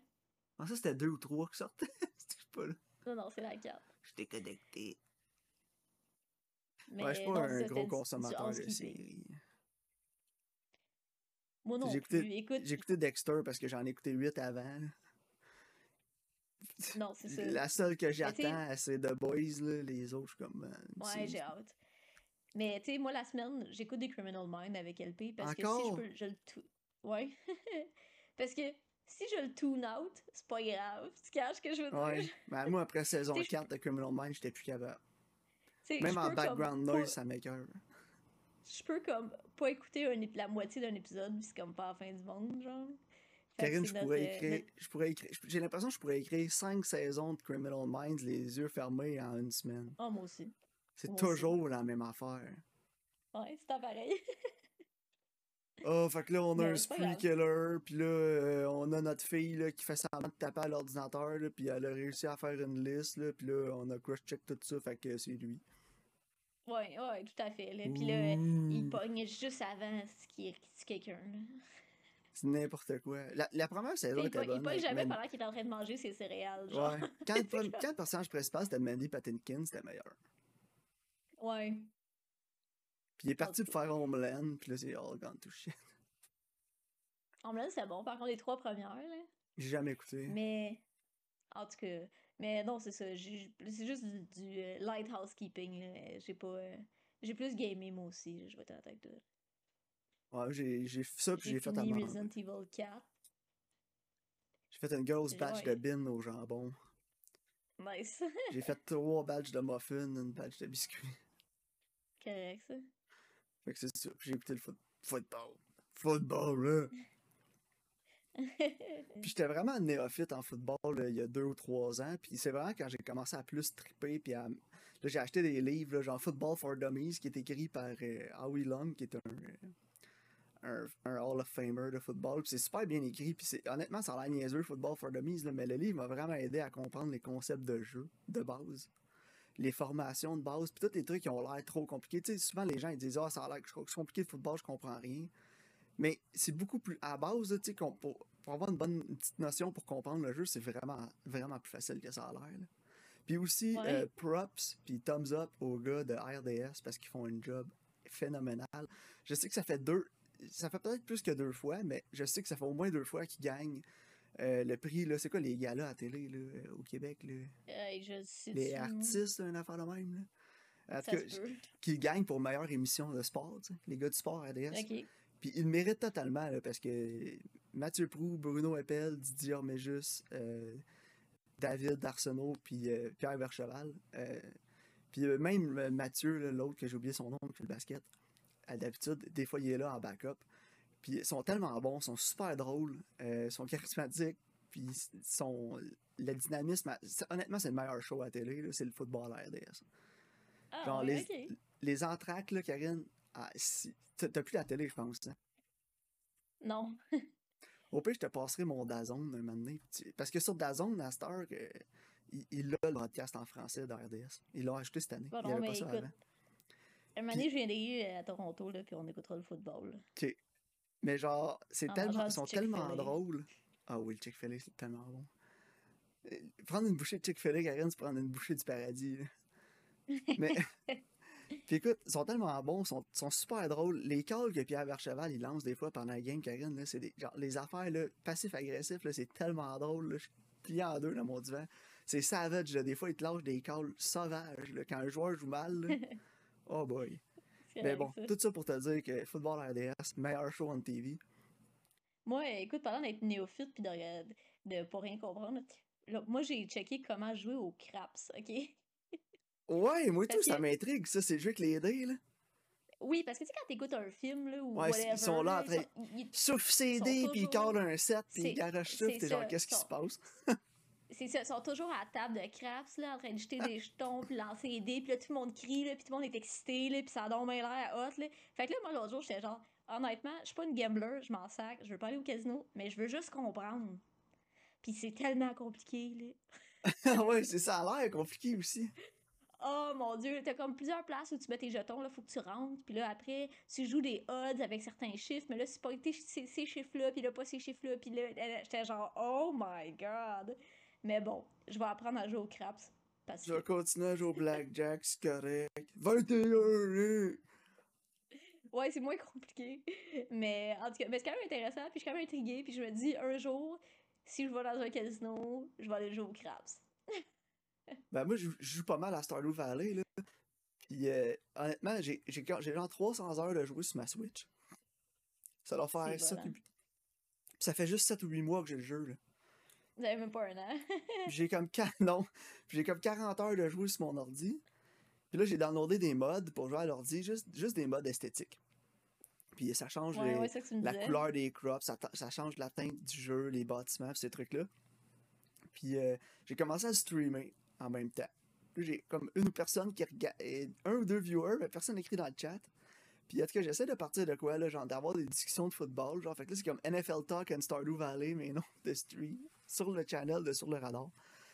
Ah, ça, c'était deux ou trois qui sortaient. C'était pas là. Non, non, c'est la 4. J'étais connecté. Mais ouais, je suis pas un gros du- du consommateur de séries. Moi non écouté, Écoute, Dexter parce que j'en ai écouté huit avant. là. non, c'est ça. La seule que j'attends, c'est The Boys. Là. Les autres, comme. euh, Ouais, j'ai hâte. Mais tu sais, moi, la semaine, j'écoute des Criminal Minds avec LP parce que si je peux, je le tout. Ouais. parce que si je le tune out, c'est pas grave. Tu caches ce que je veux dire? Ouais. Ben, moi, après saison Tu sais, je- 4 de Criminal Minds, j'étais plus capable. Même en comme background noise, ça m'écoeure. Je peux comme pas écouter un la moitié d'un épisode, puis c'est comme pas la fin du monde, genre. Fait Karine, je notre, pourrais écrire. notre- Je pourrais écrire. J'ai l'impression que je pourrais écrire 5 saisons de Criminal Minds les yeux fermés en une semaine. Oh, moi aussi. C'est Moi aussi. toujours la même affaire. Ouais, c'est pareil. Ah, fait que là, on a Mais un spree killer, puis là, euh, on a notre fille là, qui fait semblant de taper à l'ordinateur, puis elle a réussi à faire une liste, puis là, on a crush-check tout ça, fait que c'est lui. Ouais, ouais, tout à fait. Là. Puis là, il Ouh. pogne juste avant ce qui est quelqu'un. C'est n'importe quoi. La, la première saison était pogne, il bonne. pogne jamais pendant qu'il est en train de manger ses céréales. Genre. Ouais. Quand, le quand le personnage principal c'était Mandy Patinkin, c'était meilleur. Ouais. Puis il est parti pour faire Homeland, puis là, c'est all gone to shit. Homeland, c'est bon. Par contre, les trois premières, là. J'ai jamais écouté. Mais. En tout cas. Mais non, c'est ça. j'ai- C'est juste du, du, euh, light housekeeping. là. J'ai pas. euh, J'ai plus gamé, moi aussi. là, Je vais être honnête avec toi. Ouais, j'ai j'ai fait ça, puis J'ai j'ai fait à fini manger. Resident Evil 4. J'ai fait une grosse J'ai- batch ouais. de bin au jambon. Nice. J'ai fait trois batches de muffins, une batch de biscuits. Correct, ça. Fait que c'est ça. Puis j'ai écouté le foot football. Football, là. Puis j'étais vraiment néophyte en football là, il y a deux ou trois ans. Puis c'est vraiment quand j'ai commencé à plus triper. Puis j'ai acheté des livres, genre Football for Dummies, qui est écrit par euh, Howie Long, qui est un, euh, un, Hall of Famer de football. Puis c'est super bien écrit. Puis c'est- honnêtement, ça a l'air niaiseux, Football for Dummies, mais le livre m'a vraiment aidé à comprendre les concepts de jeu de base. Les formations de base, puis tous les trucs qui ont l'air trop compliqués. Tu sais, souvent les gens ils disent Ah, ça a l'air compliqué de football, je comprends rien. Mais c'est beaucoup plus. À base, là, tu sais, pour, pour avoir une bonne une petite notion pour comprendre le jeu, c'est vraiment, vraiment plus facile que ça a l'air. là. Puis aussi, Ouais. euh, props, puis thumbs up aux gars de RDS parce qu'ils font un job phénoménal. Je sais que ça fait deux. Ça fait peut-être plus que deux fois, mais je sais que ça fait au moins deux fois qu'ils gagnent euh, le prix. là C'est quoi les galas à télé là, euh, au Québec là? Euh, je sais Les artistes, une affaire de même. Là. En tout cas, qu'ils gagnent pour meilleure émission de sport, les gars du sport RDS. Puis ils le méritent totalement, là, parce que Mathieu Prou, Bruno Eppel, Didier Orméjus, euh, David Arsenault, puis euh, Pierre Vercheval. euh, puis même Mathieu, l'autre que j'ai oublié son nom, qui fait le basket, à d'habitude, des fois il est là en backup. Puis ils sont tellement bons, ils sont super drôles, ils sont charismatiques, puis ils sont. Le dynamisme, honnêtement, c'est le meilleur show à télé, c'est le football à RDS. Ah, Genre, les, ok. les entractes, là, Karine, ah, si, t'as plus la télé, je pense. hein? Non. Au pire, je te passerai mon Dazon un moment donné. Parce que sur Dazon, à cette heure, euh, il, il a le broadcast en français de RDS. Ils l'ont acheté cette année. Bon, il non, avait pas ça écoute, avant. Un moment donné, je viendrai euh, à Toronto, là, puis on écoutera le football. là. Mais genre, c'est En tellement, ils sont tellement drôles. Ah oui, le Chick-fil-A, c'est tellement bon. Euh, Prendre une bouchée de Chick-fil-A, Karine, c'est prendre une bouchée du paradis. là. Mais, puis écoute, ils sont tellement bons, ils sont, sont super drôles. Les calls que Pierre Vercheval, il lance des fois pendant la game, Karine, là, c'est des, genre, les affaires, là, passif-agressif, là, c'est tellement drôle, là, je suis plié en deux dans mon divan. C'est savage, là, des fois, il te lâche des calls sauvages, là, quand un joueur joue mal, là. Oh boy. Mais bon, ça. tout ça pour te dire que Football RDS, meilleur show on TV. Moi, écoute, parlant d'être néophyte puis de, de, de pas rien comprendre, là, moi, j'ai checké comment jouer au craps, OK? Ouais, moi tout, ça m'intrigue, ça, c'est le jeu avec les dés, là. Oui, parce que tu sais, quand t'écoutes un film, là, ou Ouais, ils whatever, sont là en ils ils- Souffle ses dés, puis il toujours- cadre un set, puis il C'est- garoche ça, c'est puis t'es genre, qu'est-ce qui se passe? C'est ça, ils sont toujours à la table de craps, là, en train de jeter des jetons, puis lancer des dés, puis là, tout le monde crie, là, puis tout le monde est excité, là, puis ça donne l'air hot, là. Fait que là, moi, l'autre jour, j'étais genre, honnêtement, je suis pas une gambler, je m'en sac, je veux pas aller au casino, mais je veux juste comprendre. Puis c'est tellement compliqué, là. Ah ouais, c'est ça a l'air compliqué aussi. Oh mon dieu, t'as comme plusieurs places où tu mets tes jetons, là, faut que tu rentres, puis là, après, tu joues des odds avec certains chiffres, mais là, c'est pas ces, ces chiffres-là, puis là, pas ces chiffres-là, puis là, j'étais genre, oh my god. Mais bon, je vais apprendre à jouer au craps. Parce je vais continuer à jouer au blackjack, c'est correct. 21 Ouais, c'est moins compliqué. Mais en tout cas, mais c'est quand même intéressant, puis je suis quand même intriguée, puis je me dis, un jour, si je vais dans un casino, je vais aller jouer au craps. ben moi, je, joue pas mal à Stardew Valley, là. Puis euh, honnêtement, j'ai genre 300 heures de jouer sur ma Switch. Ça doit faire 7 ou 8... Ça fait juste 7 ou 8 mois que j'ai le jeu, là. Vous avez même pas un an. j'ai comme non, j'ai comme 40 heures de jouer sur mon ordi. Puis là, j'ai downloadé des mods pour jouer à l'ordi, juste, juste des mods esthétiques. Puis ça change la couleur des crops, ça, ça, change la teinte du jeu, les bâtiments, ces trucs-là. Puis euh, j'ai commencé à streamer en même temps. J'ai comme une personne qui regarde, un ou deux viewers, mais personne n'écrit dans le chat. Puis en tout cas, j'essaie de partir de quoi, là, genre d'avoir des discussions de football. Genre, fait que là, c'est comme NFL Talk and Stardew Valley, mais non, de stream, sur le channel de Sur le Radar.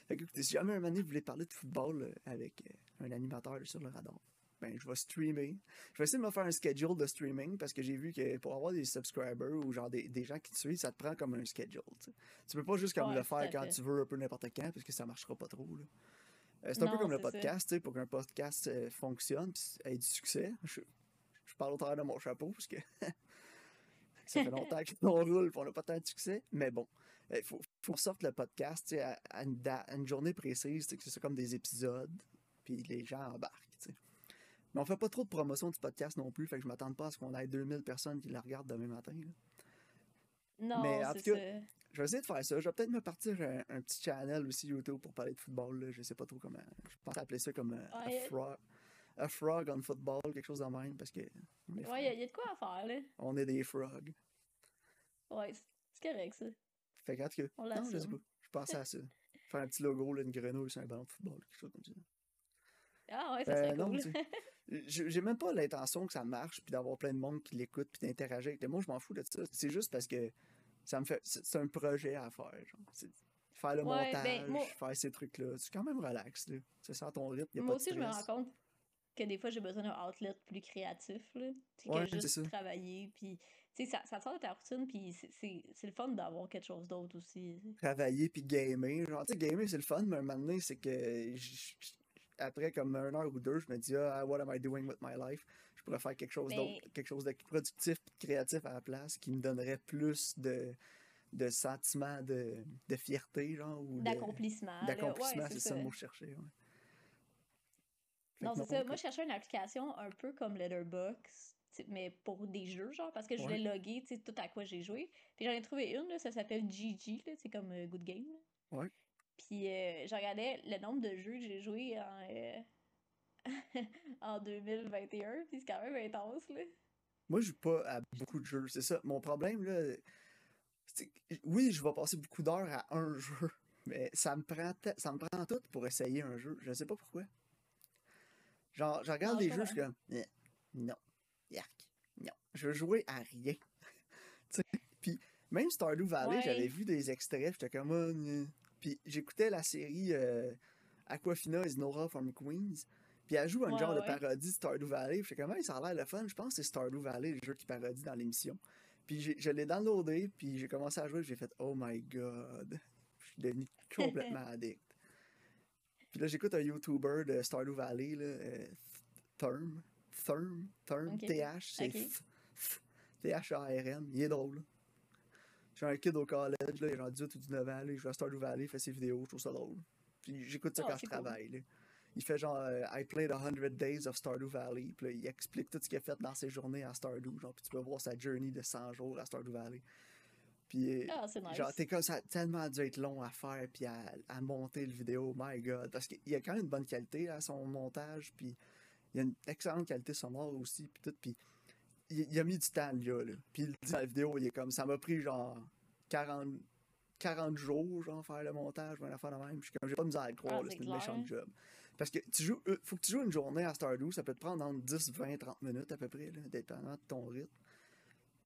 Fait que écoutez, si jamais un moment vous voulez parler de football euh, avec euh, un animateur sur le radar, ben, je vais streamer. Je vais essayer de me faire un schedule de streaming parce que j'ai vu que pour avoir des subscribers ou genre des, des, gens qui te suivent, ça te prend comme un schedule. Tu Tu peux pas juste comme le faire quand tu veux, un peu n'importe quand, parce que ça marchera pas trop. Euh, c'est un peu comme le podcast, pour qu'un podcast euh, fonctionne et ait du succès. Je, je, parle au travers de mon chapeau parce que ça fait longtemps qu'on roule et on n'a pas tant de succès. Mais bon, il euh, faut, faut sortir le podcast à, à, une, à, une, journée précise, que c'est comme des épisodes, puis les gens embarquent. Mais on fait pas trop de promotion du podcast non plus, fait que je m'attends pas à ce qu'on ait 2000 personnes qui la regardent demain matin. Non, Mais en tout cas, je vais essayer de faire ça. Je vais peut-être me partir un, petit channel aussi YouTube pour parler de football. Là. Je sais pas trop comment. Je pense appeler ça comme euh, a, frog, a frog on football, quelque chose de même, parce que. Ouais, il y, a de quoi à faire, là. On est des frogs. Ouais, c'est correct, ça. Fait que, que. On non, je sais pas. Je pensais à ça. Faire un petit logo, là, une grenouille sur un ballon de football, quelque chose comme ça. Ah ouais, ça serait euh, cool. j'ai même pas l'intention que ça marche, puis d'avoir plein de monde qui l'écoute, puis d'interagir avec Moi, je m'en fous de ça. C'est juste parce que ça me fait. C'est un projet à faire. Genre. Faire le ben, montage, faire ces trucs-là. C'est quand même relax. C'est ça ton rythme. moi aussi, je me rends compte que des fois, j'ai besoin d'un outlet plus créatif. Là. Ouais, que juste travailler, puis ça, ça sort de ta routine, puis c'est le fun d'avoir quelque chose d'autre aussi. Travailler, puis gamer. Genre, tu sais, gamer, c'est le fun, mais un moment donné, c'est que après comme une heure ou deux, je me dis ah, what am I doing with my life? Je pourrais faire quelque chose d'autre, quelque chose de productif, de créatif à la place qui me donnerait plus de de sentiment de, de fierté genre ou d'accomplissement. D'accomplissement, c'est ça le mot que je cherchais. Non, c'est ça. Moi, je cherchais une application un peu comme Letterboxd, mais pour des jeux, genre, parce que je voulais loguer tout à quoi j'ai joué. Puis j'en ai trouvé une, là, ça s'appelle GG, c'est comme euh, Good Game. Ouais. Puis euh, je regardais le nombre de jeux que j'ai joué en, euh, en 2021, puis c'est quand même intense, là. Moi, je joue pas à beaucoup de jeux, c'est ça. Mon problème, là, c'est oui, je vais passer beaucoup d'heures à un jeu, mais ça me prend ça me prend tout pour essayer un jeu. Je sais pas pourquoi. Genre, je regarde les jeux, je suis comme, eh, non, yark, non. Je veux jouer à rien. puis même Stardew Valley, j'avais vu des extraits, j'étais comme, oh, puis j'écoutais la série euh, Aquafina is Nora from Queens. Puis elle joue un genre de parodie de Stardew Valley. Puis comme, hey, ça a l'air le fun. Je pense que c'est Stardew Valley, le jeu qui parodie dans l'émission. Puis je l'ai downloadé, puis j'ai commencé à jouer, j'ai fait, oh my god. Je suis devenu complètement addict. Puis là, j'écoute un YouTuber de Stardew Valley, là, euh, Therm. Therm, Therm, TH, c'est T-H-A-R-M. Il est drôle. J'ai un kid au college, là, il est rendu 18 ou 19 ans, là, il joue à Stardew Valley, il fait ses vidéos, je trouve ça drôle. Puis j'écoute ça oh, quand je travaille. Là. Il fait genre euh, I played 100 days of Stardew Valley, puis là, il explique tout ce qu'il a fait dans ses journées à Stardew, genre, puis tu peux voir sa journey de 100 jours à Stardew Valley. Puis, oh, nice. genre, t'es comme ça a tellement dû être long à faire, puis à, à monter le vidéo, my god. Parce qu'il y a quand même une bonne qualité à son montage, puis il y a une excellente qualité sonore aussi, puis tout, puis il, a mis du temps, là, là. Puis il dit dans la vidéo, il est comme, ça m'a pris genre 40, 40 jours, genre, faire le montage, ou une affaire de même. Puis comme, j'ai pas de misère à le croire, ah, c'est une méchante job. Parce que tu joues, euh, faut que tu joues une journée à Stardew, ça peut te prendre entre 10, 20, 30 minutes à peu près, là, dépendant de ton rythme.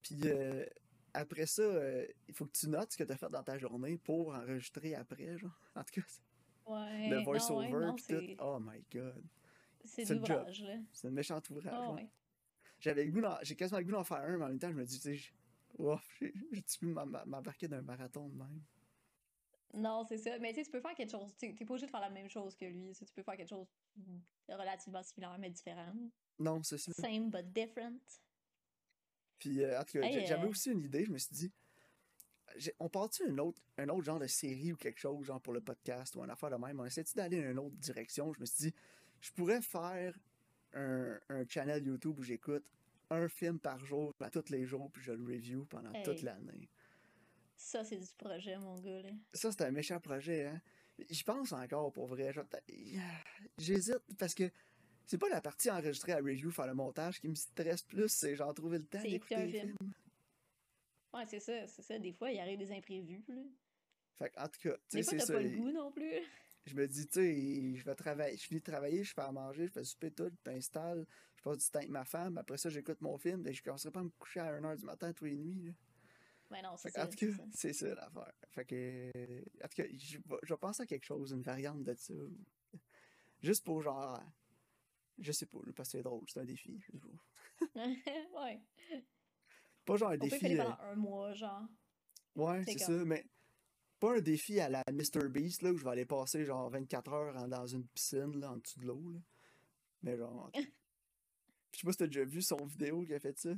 Puis euh, après ça, euh, il faut que tu notes ce que tu as fait dans ta journée pour enregistrer après, genre. En tout cas, ouais, le voice-over, puis tout. Oh my god. C'est l'ouvrage, là. C'est un méchant ouvrage. Ah, ouais. J'avais le goût j'ai quasiment le goût d'en faire un, mais en même temps, je me dis, tu sais, Ouah, j'ai j'ai-tu pu m'em- m'embarquer d'un marathon de même? Non, c'est ça. Mais tu sais, tu peux faire quelque chose. tu- T'es pas obligé de faire la même chose que lui. tu peux faire quelque chose de relativement similaire, mais différent. Non, c'est ça. Same but different. Puis, euh, en tout cas, Hey, j'avais euh, aussi une idée, je me suis dit, on part-tu un autre, un autre genre de série ou quelque chose, genre pour le podcast ou une affaire de même? On essaie-tu d'aller dans une autre direction? Je me suis dit, je pourrais faire un, un channel YouTube où j'écoute un film par jour, à tous les jours, puis je le review pendant toute l'année. Ça, c'est du projet, mon gars, là. Ça, c'est un méchant projet, hein? J'y pense encore, pour vrai. t'as- J'hésite, parce que c'est pas la partie enregistrée à review, faire le montage, qui me stresse plus, c'est genre trouver le temps d'écouter un les film. films. Ouais, c'est ça, c'est ça. Des fois, il arrive des imprévus, là. Fait que, en tout cas, tu Des sais, fois, c'est t'as ça. pas le goût non plus. Je me dis, tu sais, je vais travailler, je finis de travailler, je fais à manger, je fais souper tout, je m'installe, je passe du temps avec ma femme, après ça, j'écoute mon film, et je commencerai pas à me coucher à 1h du matin tous les nuits. là. Ouais, non, c'est ça. tout c'est cas, ça. c'est ça l'affaire. Fait que, en tout cas, je vais, je vais penser à quelque chose, une variante de ça. Juste pour genre, je sais pas, parce que c'est drôle, c'est un défi. ouais. Pas genre un On peut défi. faire euh, pendant un mois, genre. Ouais, C'est ça, mais pas un défi à la Mr. Beast, là, où je vais aller passer genre 24 heures dans une piscine, là, en dessous de l'eau. Mais genre. Je sais pas si t'as déjà vu son vidéo qui a fait ça.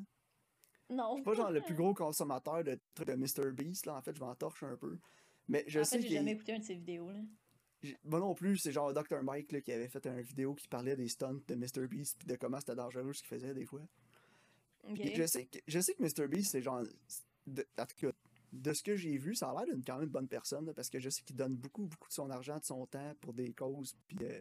Non. C'est pas genre le plus gros consommateur de trucs de Mr. Beast, là. En fait, je m'en torche un peu. Mais je en sais fait, j'ai jamais écouté un de ses vidéos, là. Moi non plus, c'est genre Dr. Mike là, qui avait fait une vidéo qui parlait des stunts de Mr. Beast puis de comment c'était dangereux ce qu'il faisait des fois. Je sais que, je sais que Mr. Beast, c'est genre. De, en tout cas, de ce que j'ai vu, ça a l'air d'une quand même bonne personne, là, parce que je sais qu'il donne beaucoup, beaucoup de son argent, de son temps pour des causes. Puis, euh,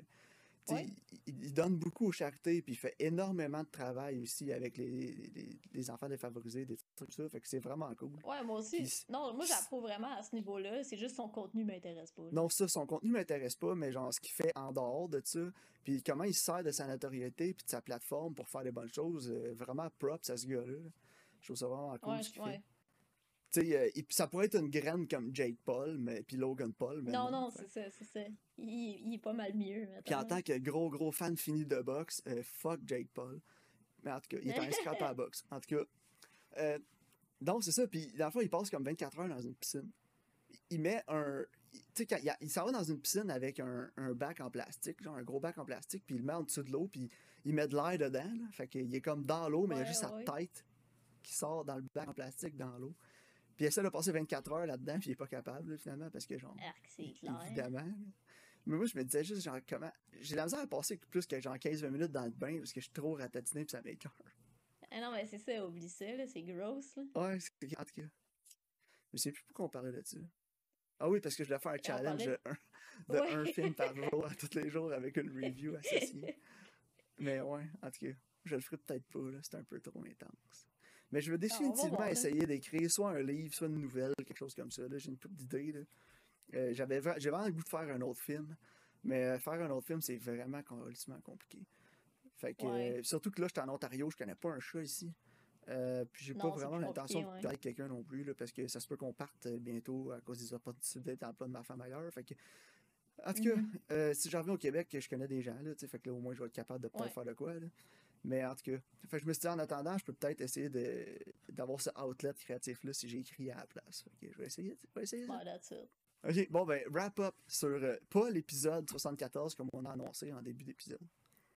Ouais. il, il donne beaucoup aux charités, puis il fait énormément de travail aussi avec les, les, les enfants défavorisés, des trucs comme ça. Fait que c'est vraiment cool. Ouais, moi aussi. Non, moi, j'approuve vraiment à ce niveau-là. C'est juste son contenu m'intéresse pas. là. Non, ça, son contenu m'intéresse pas, mais genre ce qu'il fait en dehors de ça, puis comment il se sert de sa notoriété puis de sa plateforme pour faire des bonnes choses, euh, vraiment props à ce gars-là. là. Je trouve ça vraiment cool Ouais, ce qu'il ouais. fait. Sais, euh, ça pourrait être une graine comme Jake Paul, mais puis Logan Paul, mais Non, non, c'est ça, c'est ça. Il, il est pas mal mieux, Puis en tant que gros, gros fan fini de boxe, euh, fuck Jake Paul. Mais en tout cas, il est un scrap à la boxe. En tout cas, euh, donc c'est ça. Puis dans le fond, il passe comme 24 heures dans une piscine. Il met un. Tu sais, il, il s'en va dans une piscine avec un, un bac en plastique, genre un gros bac en plastique, puis il le met en dessous de l'eau, puis il met de l'air dedans. là. Fait qu'il est comme dans l'eau, mais il y a juste ouais. sa tête qui sort dans le bac en plastique dans l'eau. Puis essaie de passer 24 heures là-dedans, puis il est pas capable, là, finalement, parce que genre. Arc, c'est clair. Évidemment. Mais moi, je me disais juste, genre, comment. J'ai la misère à passer plus que genre 15-20 minutes dans le bain parce que je suis trop ratatiné puis ça m'écoeure. Ah non, mais c'est ça, oublie ça, là, c'est gross, là. Ouais, c'est. En tout cas. Je sais plus pourquoi on parlait de ça. Ah oui, parce que je voulais faire un challenge de, un, de Ouais. un film par jour, à tous les jours, avec une review associée. Mais ouais, en tout cas, je le ferai peut-être pas, là, c'est un peu trop intense. Mais je veux définitivement voir, là. essayer d'écrire soit un livre, soit une nouvelle, quelque chose comme ça. là. J'ai une couple d'idées. Euh, J'avais vraiment le goût de faire un autre film. Mais euh, faire un autre film, c'est vraiment complètement compliqué. Fait que, Ouais. euh, surtout que là, j'étais en Ontario, je connais pas un chat ici. Euh, puis j'ai pas vraiment l'intention de ouais. avec quelqu'un non plus, là, parce que ça se peut qu'on parte euh, bientôt à cause des opportunités d'emploi de ma femme ailleurs. Fait que, en tout cas, Mhm. euh, si j'en reviens au Québec, je connais des gens, là, fait que là, au moins, je vais être capable de peut-être Ouais. faire de quoi. là. Mais en tout cas, fait que je me suis dit, en attendant, je peux peut-être essayer de- d'avoir ce outlet créatif-là si j'écris à la place. Que je vais essayer, je vais essayer ça. It. Ok, bon, ben, wrap up sur, euh, pas l'épisode 74 comme on a annoncé en début d'épisode.